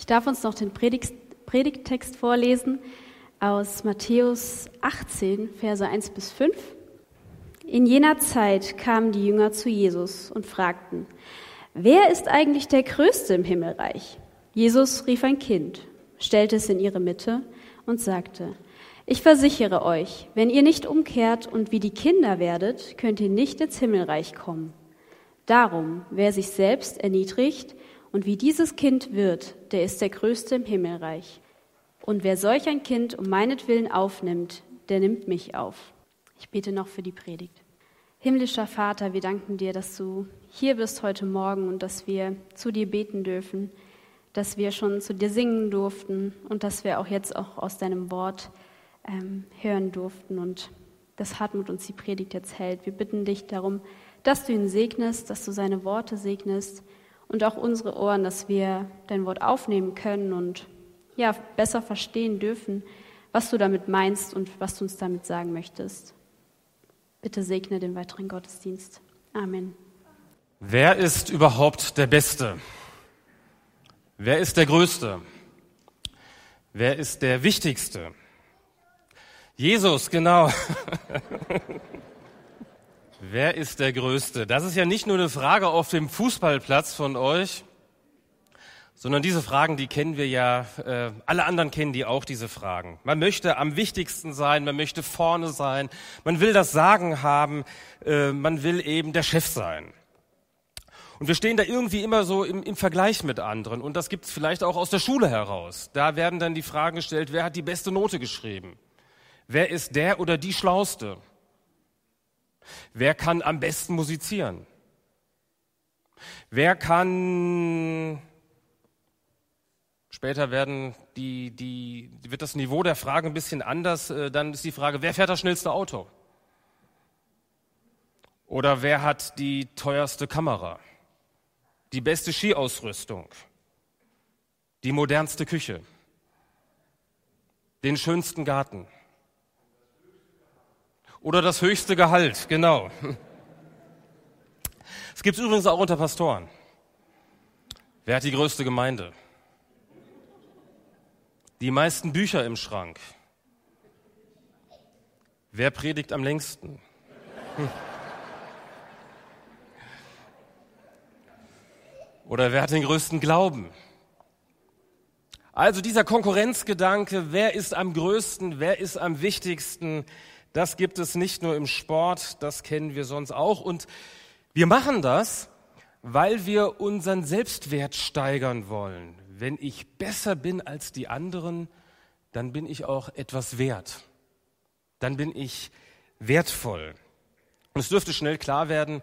Ich darf uns noch den Predigt, Predigttext vorlesen aus Matthäus 18, Verse 1 bis 5. In jener Zeit kamen die Jünger zu Jesus und fragten, wer ist eigentlich der Größte im Himmelreich? Jesus rief ein Kind, stellte es in ihre Mitte und sagte, ich versichere euch, wenn ihr nicht umkehrt und wie die Kinder werdet, könnt ihr nicht ins Himmelreich kommen. Darum, wer sich selbst erniedrigt und wie dieses Kind wird, der ist der Größte im Himmelreich. Und wer solch ein Kind um meinetwillen aufnimmt, der nimmt mich auf. Ich bete noch für die Predigt. Himmlischer Vater, wir danken dir, dass du hier bist heute Morgen und dass wir zu dir beten dürfen, dass wir schon zu dir singen durften und dass wir auch jetzt auch aus deinem Wort ähm, hören durften und das Hartmut uns die Predigt jetzt hält. Wir bitten dich darum, dass du ihn segnest, dass du seine Worte segnest und auch unsere Ohren, dass wir dein Wort aufnehmen können und ja, besser verstehen dürfen, was du damit meinst und was du uns damit sagen möchtest. Bitte segne den weiteren Gottesdienst. Amen. Wer ist überhaupt der Beste? Wer ist der Größte? Wer ist der Wichtigste? Jesus, genau. Wer ist der Größte? Das ist ja nicht nur eine Frage auf dem Fußballplatz von euch, sondern diese Fragen, die kennen wir ja, äh, alle anderen kennen die auch, diese Fragen. Man möchte am wichtigsten sein, man möchte vorne sein, man will das Sagen haben, äh, man will eben der Chef sein. Und wir stehen da irgendwie immer so im, im Vergleich mit anderen. Und das gibt es vielleicht auch aus der Schule heraus. Da werden dann die Fragen gestellt, wer hat die beste Note geschrieben? Wer ist der oder die Schlauste? Wer kann am besten musizieren? Wer kann Später werden die, die, wird das Niveau der Frage ein bisschen anders. Äh, dann ist die Frage, wer fährt das schnellste Auto? Oder wer hat die teuerste Kamera? Die beste Skiausrüstung? Die modernste Küche? Den schönsten Garten? Oder das höchste Gehalt, genau. Es gibt übrigens auch unter Pastoren. Wer hat die größte Gemeinde? Die meisten Bücher im Schrank. Wer predigt am längsten? Hm. Oder wer hat den größten Glauben? Also dieser Konkurrenzgedanke, wer ist am größten, wer ist am wichtigsten, das gibt es nicht nur im Sport, das kennen wir sonst auch. Und wir machen das, weil wir unseren Selbstwert steigern wollen wenn ich besser bin als die anderen, dann bin ich auch etwas wert. Dann bin ich wertvoll. Und es dürfte schnell klar werden,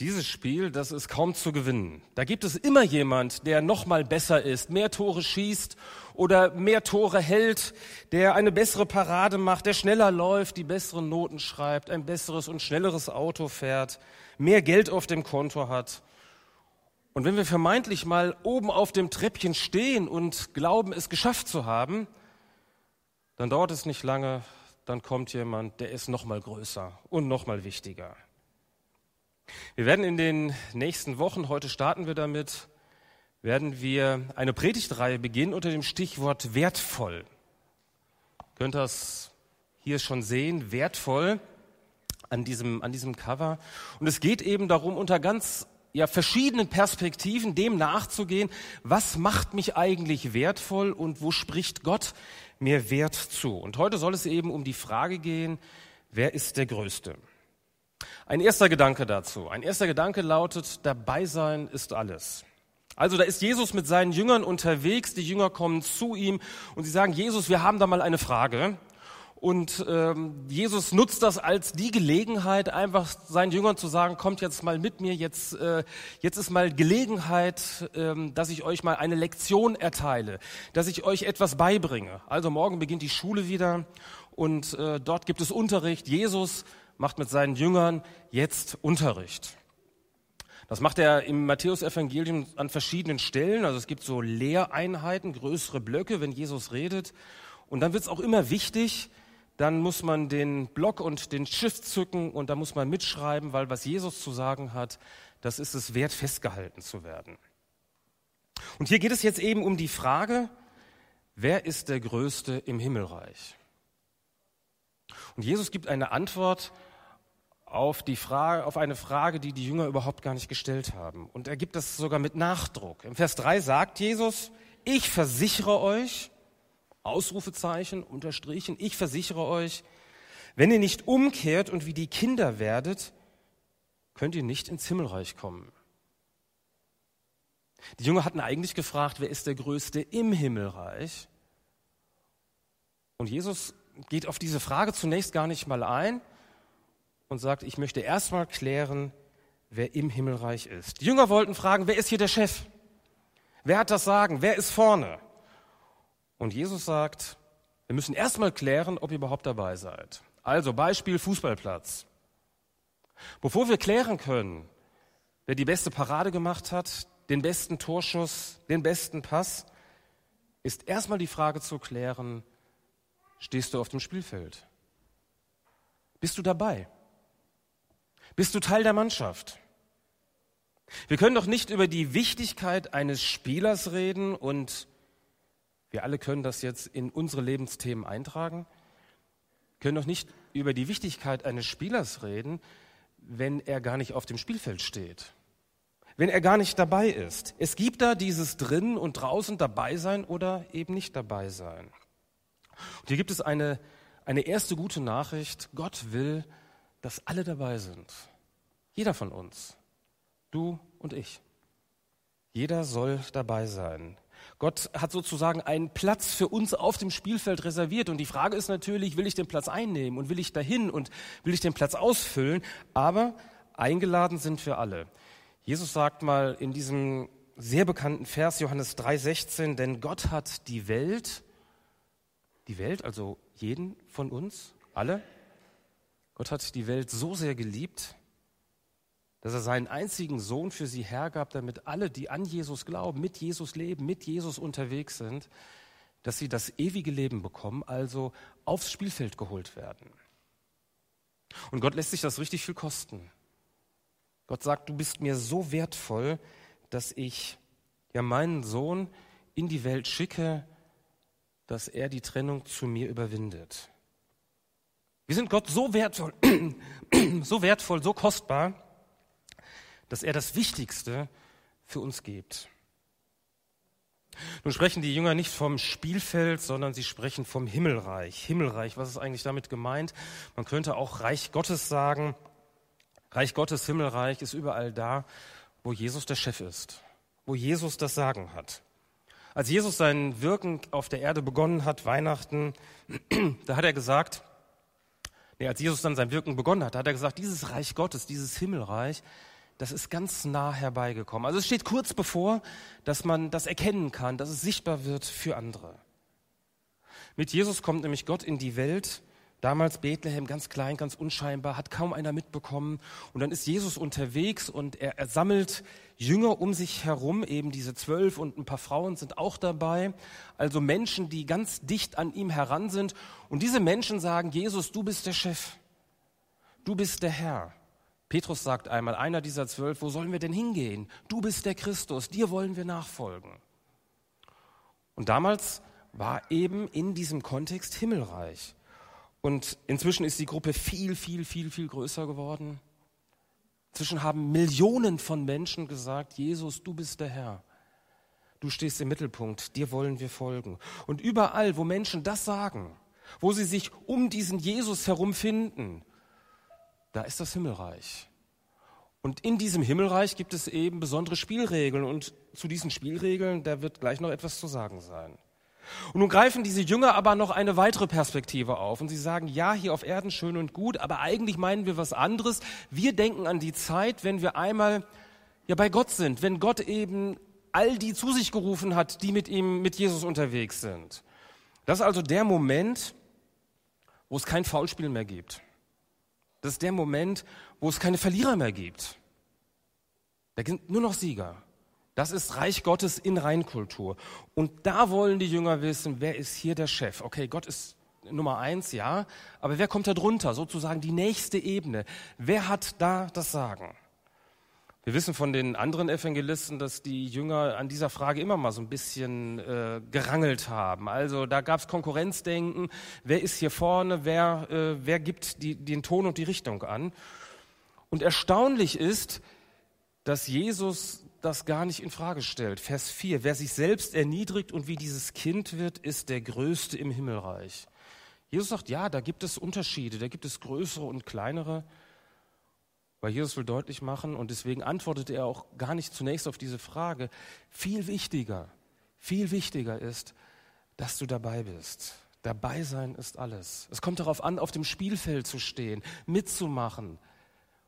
dieses Spiel, das ist kaum zu gewinnen. Da gibt es immer jemand, der noch mal besser ist, mehr Tore schießt oder mehr Tore hält, der eine bessere Parade macht, der schneller läuft, die besseren Noten schreibt, ein besseres und schnelleres Auto fährt, mehr Geld auf dem Konto hat. Und wenn wir vermeintlich mal oben auf dem Treppchen stehen und glauben, es geschafft zu haben, dann dauert es nicht lange, dann kommt jemand, der ist noch mal größer und noch mal wichtiger. Wir werden in den nächsten Wochen, heute starten wir damit, werden wir eine Predigtreihe beginnen unter dem Stichwort wertvoll. Ihr könnt das hier schon sehen, wertvoll an diesem, an diesem Cover. Und es geht eben darum, unter ganz ja, verschiedenen Perspektiven dem nachzugehen, was macht mich eigentlich wertvoll und wo spricht Gott mir Wert zu. Und heute soll es eben um die Frage gehen, wer ist der Größte? Ein erster Gedanke dazu. Ein erster Gedanke lautet, dabei sein ist alles. Also da ist Jesus mit seinen Jüngern unterwegs, die Jünger kommen zu ihm und sie sagen, Jesus, wir haben da mal eine Frage. Und ähm, Jesus nutzt das als die Gelegenheit, einfach seinen Jüngern zu sagen, kommt jetzt mal mit mir, jetzt, äh, jetzt ist mal Gelegenheit, ähm, dass ich euch mal eine Lektion erteile, dass ich euch etwas beibringe. Also morgen beginnt die Schule wieder und äh, dort gibt es Unterricht. Jesus macht mit seinen Jüngern jetzt Unterricht. Das macht er im Matthäusevangelium an verschiedenen Stellen. Also es gibt so Lehreinheiten, größere Blöcke, wenn Jesus redet. Und dann wird es auch immer wichtig, dann muss man den Block und den Stift zücken und da muss man mitschreiben, weil was Jesus zu sagen hat, das ist es wert, festgehalten zu werden. Und hier geht es jetzt eben um die Frage, wer ist der Größte im Himmelreich? Und Jesus gibt eine Antwort auf, die Frage, auf eine Frage, die die Jünger überhaupt gar nicht gestellt haben. Und er gibt das sogar mit Nachdruck. Im Vers 3 sagt Jesus, ich versichere euch, Ausrufezeichen unterstrichen, ich versichere euch, wenn ihr nicht umkehrt und wie die Kinder werdet, könnt ihr nicht ins Himmelreich kommen. Die Jünger hatten eigentlich gefragt, wer ist der Größte im Himmelreich? Und Jesus geht auf diese Frage zunächst gar nicht mal ein und sagt, ich möchte erstmal klären, wer im Himmelreich ist. Die Jünger wollten fragen, wer ist hier der Chef? Wer hat das Sagen? Wer ist vorne? Und Jesus sagt, wir müssen erstmal klären, ob ihr überhaupt dabei seid. Also Beispiel Fußballplatz. Bevor wir klären können, wer die beste Parade gemacht hat, den besten Torschuss, den besten Pass, ist erstmal die Frage zu klären, stehst du auf dem Spielfeld? Bist du dabei? Bist du Teil der Mannschaft? Wir können doch nicht über die Wichtigkeit eines Spielers reden und wir alle können das jetzt in unsere Lebensthemen eintragen. Wir können doch nicht über die Wichtigkeit eines Spielers reden, wenn er gar nicht auf dem Spielfeld steht wenn er gar nicht dabei ist. Es gibt da dieses drinnen und draußen dabei sein oder eben nicht dabei sein. Und hier gibt es eine, eine erste gute Nachricht. Gott will, dass alle dabei sind. Jeder von uns. Du und ich. Jeder soll dabei sein. Gott hat sozusagen einen Platz für uns auf dem Spielfeld reserviert. Und die Frage ist natürlich, will ich den Platz einnehmen und will ich dahin und will ich den Platz ausfüllen? Aber eingeladen sind wir alle. Jesus sagt mal in diesem sehr bekannten Vers Johannes 3:16, denn Gott hat die Welt, die Welt, also jeden von uns, alle, Gott hat die Welt so sehr geliebt, dass er seinen einzigen Sohn für sie hergab, damit alle, die an Jesus glauben, mit Jesus leben, mit Jesus unterwegs sind, dass sie das ewige Leben bekommen, also aufs Spielfeld geholt werden. Und Gott lässt sich das richtig viel kosten. Gott sagt, du bist mir so wertvoll, dass ich ja meinen Sohn in die Welt schicke, dass er die Trennung zu mir überwindet. Wir sind Gott so wertvoll, so wertvoll, so kostbar, dass er das Wichtigste für uns gibt. Nun sprechen die Jünger nicht vom Spielfeld, sondern sie sprechen vom Himmelreich. Himmelreich, was ist eigentlich damit gemeint? Man könnte auch Reich Gottes sagen. Reich Gottes, Himmelreich ist überall da, wo Jesus der Chef ist, wo Jesus das Sagen hat. Als Jesus sein Wirken auf der Erde begonnen hat, Weihnachten, da hat er gesagt, nee, als Jesus dann sein Wirken begonnen hat, hat er gesagt, dieses Reich Gottes, dieses Himmelreich, das ist ganz nah herbeigekommen. Also es steht kurz bevor, dass man das erkennen kann, dass es sichtbar wird für andere. Mit Jesus kommt nämlich Gott in die Welt Damals Bethlehem ganz klein, ganz unscheinbar, hat kaum einer mitbekommen. Und dann ist Jesus unterwegs und er, er sammelt Jünger um sich herum, eben diese zwölf und ein paar Frauen sind auch dabei. Also Menschen, die ganz dicht an ihm heran sind. Und diese Menschen sagen, Jesus, du bist der Chef. Du bist der Herr. Petrus sagt einmal, einer dieser zwölf, wo sollen wir denn hingehen? Du bist der Christus, dir wollen wir nachfolgen. Und damals war eben in diesem Kontext Himmelreich. Und inzwischen ist die Gruppe viel, viel, viel, viel größer geworden. Inzwischen haben Millionen von Menschen gesagt, Jesus, du bist der Herr. Du stehst im Mittelpunkt, dir wollen wir folgen. Und überall, wo Menschen das sagen, wo sie sich um diesen Jesus herum finden, da ist das Himmelreich. Und in diesem Himmelreich gibt es eben besondere Spielregeln. Und zu diesen Spielregeln, da wird gleich noch etwas zu sagen sein. Und nun greifen diese Jünger aber noch eine weitere Perspektive auf und sie sagen, ja, hier auf Erden schön und gut, aber eigentlich meinen wir was anderes. Wir denken an die Zeit, wenn wir einmal ja bei Gott sind, wenn Gott eben all die zu sich gerufen hat, die mit ihm, mit Jesus unterwegs sind. Das ist also der Moment, wo es kein Foulspiel mehr gibt. Das ist der Moment, wo es keine Verlierer mehr gibt. Da sind nur noch Sieger. Das ist Reich Gottes in Reinkultur. Und da wollen die Jünger wissen, wer ist hier der Chef? Okay, Gott ist Nummer eins, ja, aber wer kommt da drunter? Sozusagen die nächste Ebene. Wer hat da das Sagen? Wir wissen von den anderen Evangelisten, dass die Jünger an dieser Frage immer mal so ein bisschen äh, gerangelt haben. Also da gab es Konkurrenzdenken. Wer ist hier vorne? Wer, äh, wer gibt die, den Ton und die Richtung an? Und erstaunlich ist, dass Jesus das gar nicht in Frage stellt. Vers 4. Wer sich selbst erniedrigt und wie dieses Kind wird, ist der Größte im Himmelreich. Jesus sagt, ja, da gibt es Unterschiede, da gibt es größere und kleinere. Weil Jesus will deutlich machen, und deswegen antwortet er auch gar nicht zunächst auf diese Frage, viel wichtiger, viel wichtiger ist, dass du dabei bist. Dabei sein ist alles. Es kommt darauf an, auf dem Spielfeld zu stehen, mitzumachen,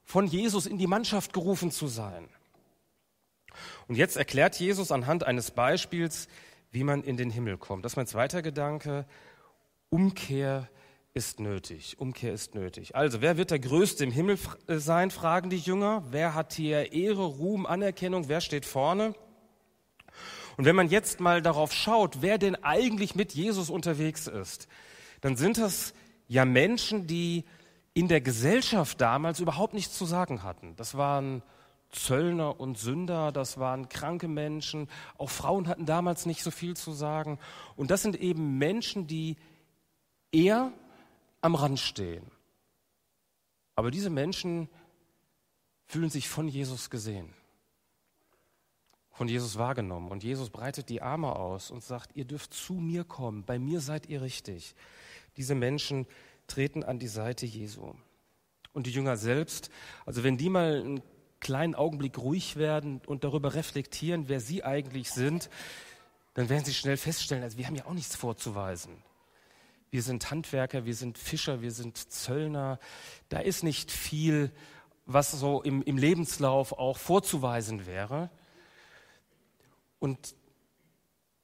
von Jesus in die Mannschaft gerufen zu sein. Und jetzt erklärt Jesus anhand eines Beispiels, wie man in den Himmel kommt. Das ist mein zweiter Gedanke. Umkehr ist nötig. Umkehr ist nötig. Also, wer wird der Größte im Himmel äh, sein, fragen die Jünger. Wer hat hier Ehre, Ruhm, Anerkennung? Wer steht vorne? Und wenn man jetzt mal darauf schaut, wer denn eigentlich mit Jesus unterwegs ist, dann sind das ja Menschen, die in der Gesellschaft damals überhaupt nichts zu sagen hatten. Das waren Zöllner und Sünder, das waren kranke Menschen, auch Frauen hatten damals nicht so viel zu sagen. Und das sind eben Menschen, die eher am Rand stehen. Aber diese Menschen fühlen sich von Jesus gesehen, von Jesus wahrgenommen. Und Jesus breitet die Arme aus und sagt, ihr dürft zu mir kommen, bei mir seid ihr richtig. Diese Menschen treten an die Seite Jesu. Und die Jünger selbst, also wenn die mal einen kleinen Augenblick ruhig werden und darüber reflektieren, wer sie eigentlich sind, dann werden sie schnell feststellen, also wir haben ja auch nichts vorzuweisen. Wir sind Handwerker, wir sind Fischer, wir sind Zöllner. Da ist nicht viel, was so im, im Lebenslauf auch vorzuweisen wäre. Und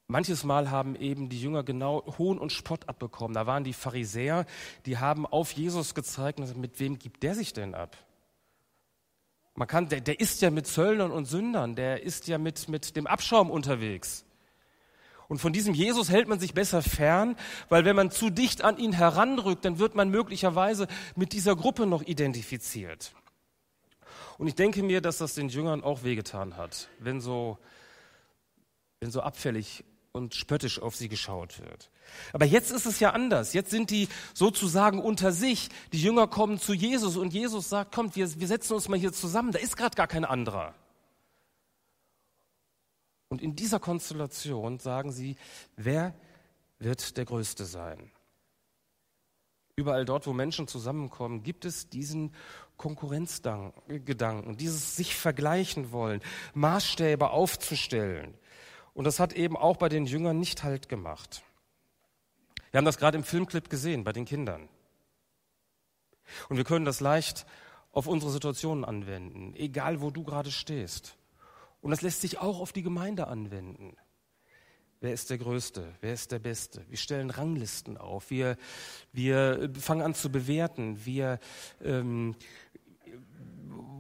manches Mal haben eben die Jünger genau Hohn und Spott abbekommen. Da waren die Pharisäer, die haben auf Jesus gezeigt mit wem gibt der sich denn ab? Man kann, der, der ist ja mit Zöllnern und Sündern, der ist ja mit, mit dem Abschaum unterwegs. Und von diesem Jesus hält man sich besser fern, weil wenn man zu dicht an ihn heranrückt, dann wird man möglicherweise mit dieser Gruppe noch identifiziert. Und ich denke mir, dass das den Jüngern auch wehgetan hat, wenn so, wenn so abfällig und spöttisch auf sie geschaut wird. Aber jetzt ist es ja anders. Jetzt sind die sozusagen unter sich. Die Jünger kommen zu Jesus und Jesus sagt, kommt, wir, wir setzen uns mal hier zusammen. Da ist gerade gar kein anderer. Und in dieser Konstellation sagen sie, wer wird der Größte sein? Überall dort, wo Menschen zusammenkommen, gibt es diesen Konkurrenzgedanken, dieses sich vergleichen wollen, Maßstäbe aufzustellen. Und das hat eben auch bei den Jüngern nicht Halt gemacht. Wir haben das gerade im Filmclip gesehen bei den Kindern. Und wir können das leicht auf unsere Situationen anwenden, egal wo du gerade stehst. Und das lässt sich auch auf die Gemeinde anwenden. Wer ist der Größte? Wer ist der Beste? Wir stellen Ranglisten auf. Wir, wir fangen an zu bewerten. Wir ähm,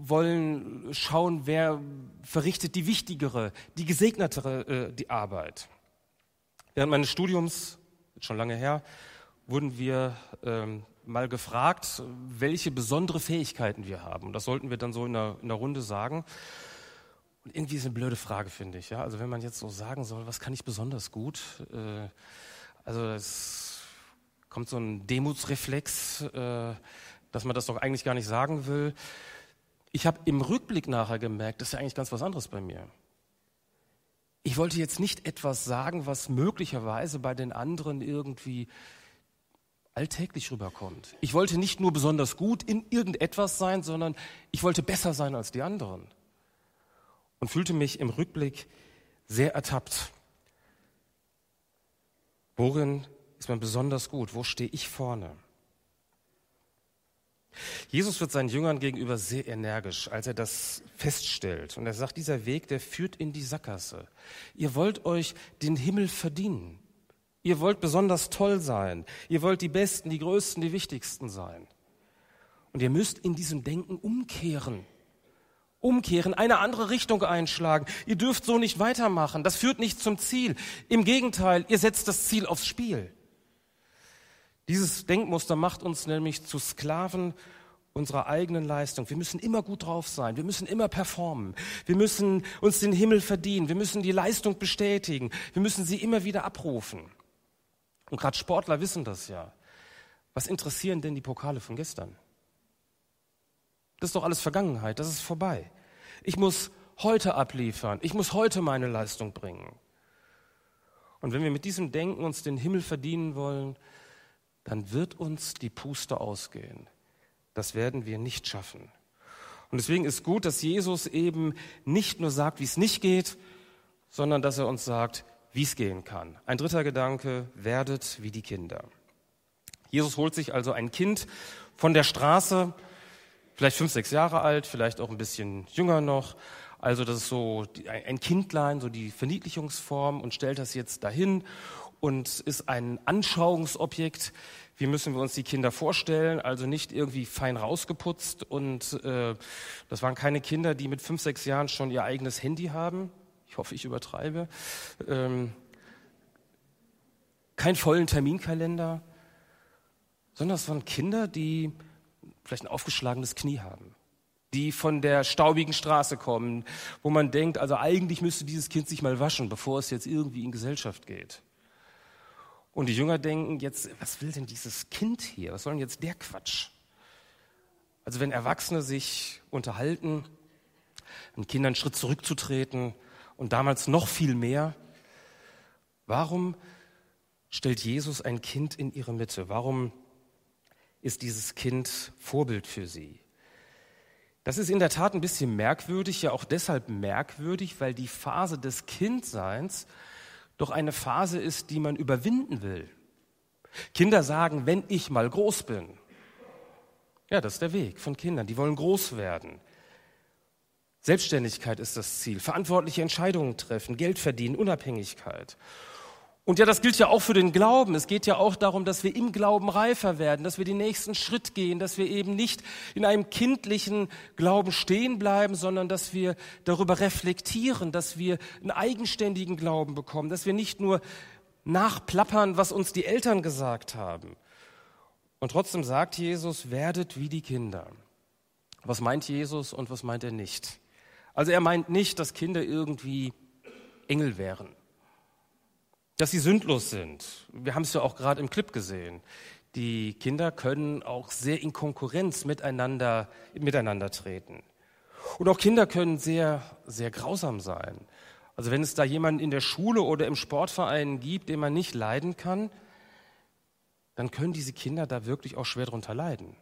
wollen schauen, wer verrichtet die wichtigere, die gesegnetere äh, die Arbeit. Während meines Studiums, schon lange her, wurden wir ähm, mal gefragt, welche besondere Fähigkeiten wir haben. Und das sollten wir dann so in der, in der Runde sagen. Und irgendwie ist eine blöde Frage, finde ich. Ja? Also wenn man jetzt so sagen soll, was kann ich besonders gut? Äh, also es kommt so ein Demutsreflex, äh, dass man das doch eigentlich gar nicht sagen will. Ich habe im Rückblick nachher gemerkt, das ist ja eigentlich ganz was anderes bei mir. Ich wollte jetzt nicht etwas sagen, was möglicherweise bei den anderen irgendwie alltäglich rüberkommt. Ich wollte nicht nur besonders gut in irgendetwas sein, sondern ich wollte besser sein als die anderen und fühlte mich im Rückblick sehr ertappt. Worin ist man besonders gut? Wo stehe ich vorne? Jesus wird seinen Jüngern gegenüber sehr energisch, als er das feststellt. Und er sagt, dieser Weg, der führt in die Sackgasse. Ihr wollt euch den Himmel verdienen. Ihr wollt besonders toll sein. Ihr wollt die Besten, die Größten, die Wichtigsten sein. Und ihr müsst in diesem Denken umkehren umkehren, eine andere Richtung einschlagen. Ihr dürft so nicht weitermachen. Das führt nicht zum Ziel. Im Gegenteil, ihr setzt das Ziel aufs Spiel. Dieses Denkmuster macht uns nämlich zu Sklaven unserer eigenen Leistung. Wir müssen immer gut drauf sein. Wir müssen immer performen. Wir müssen uns den Himmel verdienen. Wir müssen die Leistung bestätigen. Wir müssen sie immer wieder abrufen. Und gerade Sportler wissen das ja. Was interessieren denn die Pokale von gestern? Das ist doch alles Vergangenheit. Das ist vorbei. Ich muss heute abliefern. Ich muss heute meine Leistung bringen. Und wenn wir mit diesem Denken uns den Himmel verdienen wollen, dann wird uns die Puste ausgehen. Das werden wir nicht schaffen. Und deswegen ist gut, dass Jesus eben nicht nur sagt, wie es nicht geht, sondern dass er uns sagt, wie es gehen kann. Ein dritter Gedanke, werdet wie die Kinder. Jesus holt sich also ein Kind von der Straße, vielleicht fünf, sechs Jahre alt, vielleicht auch ein bisschen jünger noch. Also das ist so ein Kindlein, so die Verniedlichungsform und stellt das jetzt dahin und ist ein Anschauungsobjekt. Wie müssen wir uns die Kinder vorstellen? Also nicht irgendwie fein rausgeputzt und äh, das waren keine Kinder, die mit fünf, sechs Jahren schon ihr eigenes Handy haben. Ich hoffe, ich übertreibe. Ähm, kein vollen Terminkalender, sondern es waren Kinder, die vielleicht ein aufgeschlagenes Knie haben, die von der staubigen Straße kommen, wo man denkt, also eigentlich müsste dieses Kind sich mal waschen, bevor es jetzt irgendwie in Gesellschaft geht. Und die Jünger denken jetzt, was will denn dieses Kind hier? Was soll denn jetzt der Quatsch? Also wenn Erwachsene sich unterhalten, einen Kindern einen Schritt zurückzutreten und damals noch viel mehr, warum stellt Jesus ein Kind in ihre Mitte? Warum ist dieses Kind Vorbild für sie? Das ist in der Tat ein bisschen merkwürdig, ja auch deshalb merkwürdig, weil die Phase des Kindseins doch eine Phase ist, die man überwinden will. Kinder sagen, wenn ich mal groß bin. Ja, das ist der Weg von Kindern. Die wollen groß werden. Selbstständigkeit ist das Ziel. Verantwortliche Entscheidungen treffen, Geld verdienen, Unabhängigkeit. Und ja, das gilt ja auch für den Glauben. Es geht ja auch darum, dass wir im Glauben reifer werden, dass wir den nächsten Schritt gehen, dass wir eben nicht in einem kindlichen Glauben stehen bleiben, sondern dass wir darüber reflektieren, dass wir einen eigenständigen Glauben bekommen, dass wir nicht nur nachplappern, was uns die Eltern gesagt haben. Und trotzdem sagt Jesus, werdet wie die Kinder. Was meint Jesus und was meint er nicht? Also er meint nicht, dass Kinder irgendwie Engel wären dass sie sündlos sind. Wir haben es ja auch gerade im Clip gesehen. Die Kinder können auch sehr in Konkurrenz miteinander, miteinander treten. Und auch Kinder können sehr, sehr grausam sein. Also wenn es da jemanden in der Schule oder im Sportverein gibt, den man nicht leiden kann, dann können diese Kinder da wirklich auch schwer drunter leiden,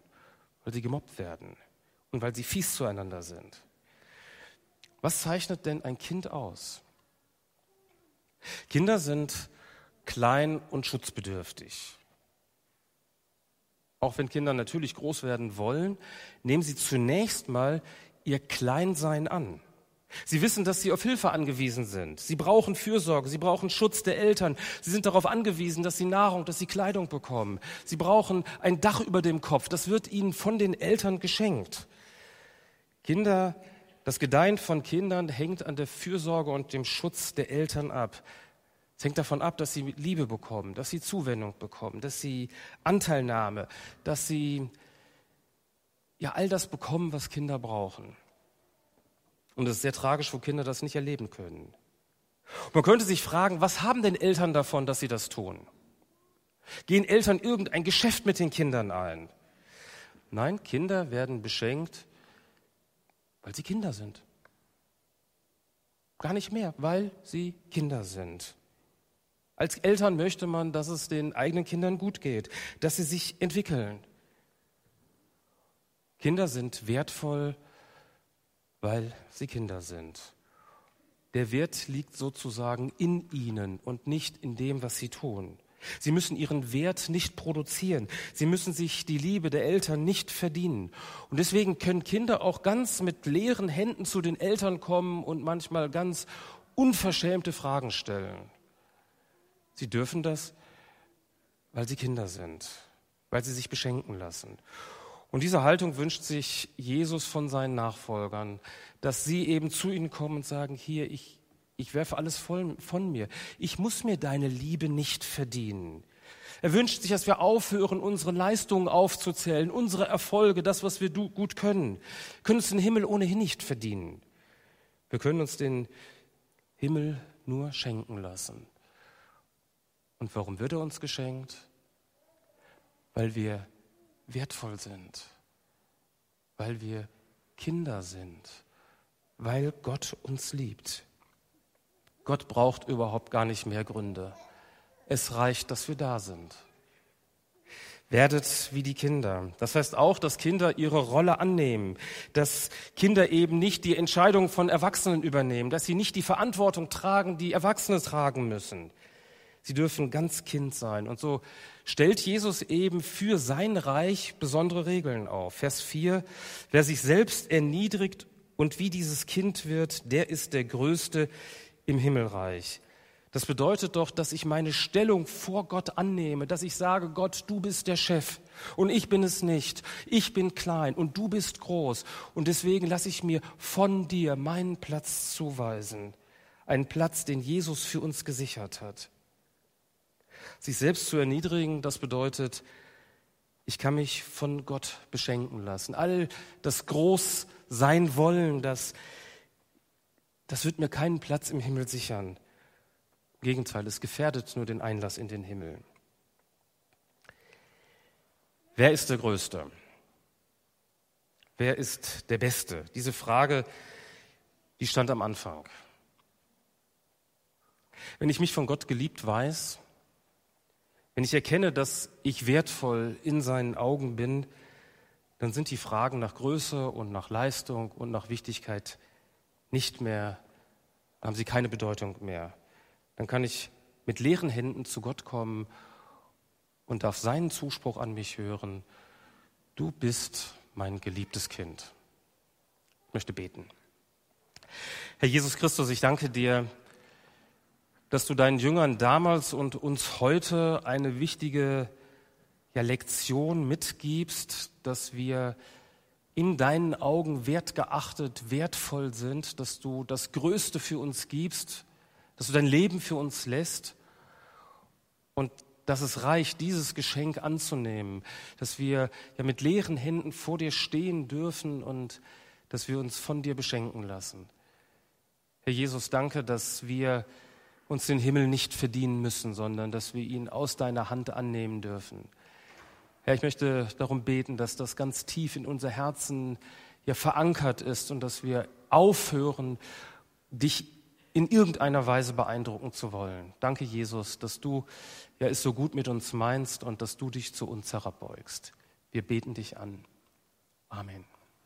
weil sie gemobbt werden und weil sie fies zueinander sind. Was zeichnet denn ein Kind aus? Kinder sind klein und schutzbedürftig. Auch wenn Kinder natürlich groß werden wollen, nehmen sie zunächst mal ihr Kleinsein an. Sie wissen, dass sie auf Hilfe angewiesen sind. Sie brauchen Fürsorge, sie brauchen Schutz der Eltern. Sie sind darauf angewiesen, dass sie Nahrung, dass sie Kleidung bekommen. Sie brauchen ein Dach über dem Kopf. Das wird ihnen von den Eltern geschenkt. Kinder, das Gedeihen von Kindern hängt an der Fürsorge und dem Schutz der Eltern ab. Es hängt davon ab, dass sie Liebe bekommen, dass sie Zuwendung bekommen, dass sie Anteilnahme, dass sie ja all das bekommen, was Kinder brauchen. Und es ist sehr tragisch, wo Kinder das nicht erleben können. Man könnte sich fragen, was haben denn Eltern davon, dass sie das tun? Gehen Eltern irgendein Geschäft mit den Kindern ein? Nein, Kinder werden beschenkt, weil sie Kinder sind. Gar nicht mehr, weil sie Kinder sind. Als Eltern möchte man, dass es den eigenen Kindern gut geht, dass sie sich entwickeln. Kinder sind wertvoll, weil sie Kinder sind. Der Wert liegt sozusagen in ihnen und nicht in dem, was sie tun. Sie müssen ihren Wert nicht produzieren. Sie müssen sich die Liebe der Eltern nicht verdienen. Und deswegen können Kinder auch ganz mit leeren Händen zu den Eltern kommen und manchmal ganz unverschämte Fragen stellen. Sie dürfen das, weil sie Kinder sind, weil sie sich beschenken lassen. Und diese Haltung wünscht sich Jesus von seinen Nachfolgern, dass sie eben zu ihnen kommen und sagen, hier, ich, ich werfe alles voll von mir. Ich muss mir deine Liebe nicht verdienen. Er wünscht sich, dass wir aufhören, unsere Leistungen aufzuzählen, unsere Erfolge, das, was wir gut können. Wir können uns den Himmel ohnehin nicht verdienen. Wir können uns den Himmel nur schenken lassen. Und warum wird er uns geschenkt? Weil wir wertvoll sind, weil wir Kinder sind, weil Gott uns liebt. Gott braucht überhaupt gar nicht mehr Gründe. Es reicht, dass wir da sind. Werdet wie die Kinder. Das heißt auch, dass Kinder ihre Rolle annehmen, dass Kinder eben nicht die Entscheidungen von Erwachsenen übernehmen, dass sie nicht die Verantwortung tragen, die Erwachsene tragen müssen. Sie dürfen ganz Kind sein. Und so stellt Jesus eben für sein Reich besondere Regeln auf. Vers 4, wer sich selbst erniedrigt und wie dieses Kind wird, der ist der Größte im Himmelreich. Das bedeutet doch, dass ich meine Stellung vor Gott annehme, dass ich sage, Gott, du bist der Chef und ich bin es nicht. Ich bin klein und du bist groß und deswegen lasse ich mir von dir meinen Platz zuweisen. Einen Platz, den Jesus für uns gesichert hat. Sich selbst zu erniedrigen, das bedeutet, ich kann mich von Gott beschenken lassen. All das Groß sein wollen, das, das wird mir keinen Platz im Himmel sichern. Im Gegenteil, es gefährdet nur den Einlass in den Himmel. Wer ist der Größte? Wer ist der Beste? Diese Frage, die stand am Anfang. Wenn ich mich von Gott geliebt weiß, wenn ich erkenne, dass ich wertvoll in seinen Augen bin, dann sind die Fragen nach Größe und nach Leistung und nach Wichtigkeit nicht mehr, haben sie keine Bedeutung mehr dann kann ich mit leeren Händen zu Gott kommen und darf seinen Zuspruch an mich hören. Du bist mein geliebtes Kind. Ich möchte beten. Herr Jesus Christus, ich danke dir, dass du deinen Jüngern damals und uns heute eine wichtige ja, Lektion mitgibst, dass wir in deinen Augen wertgeachtet, wertvoll sind, dass du das Größte für uns gibst, dass du dein Leben für uns lässt und dass es reicht, dieses Geschenk anzunehmen, dass wir ja mit leeren Händen vor dir stehen dürfen und dass wir uns von dir beschenken lassen. Herr Jesus, danke, dass wir uns den Himmel nicht verdienen müssen, sondern dass wir ihn aus deiner Hand annehmen dürfen. Herr, ich möchte darum beten, dass das ganz tief in unser Herzen ja verankert ist und dass wir aufhören, dich in irgendeiner Weise beeindrucken zu wollen. Danke, Jesus, dass du ja es so gut mit uns meinst und dass du dich zu uns herabbeugst. Wir beten dich an. Amen.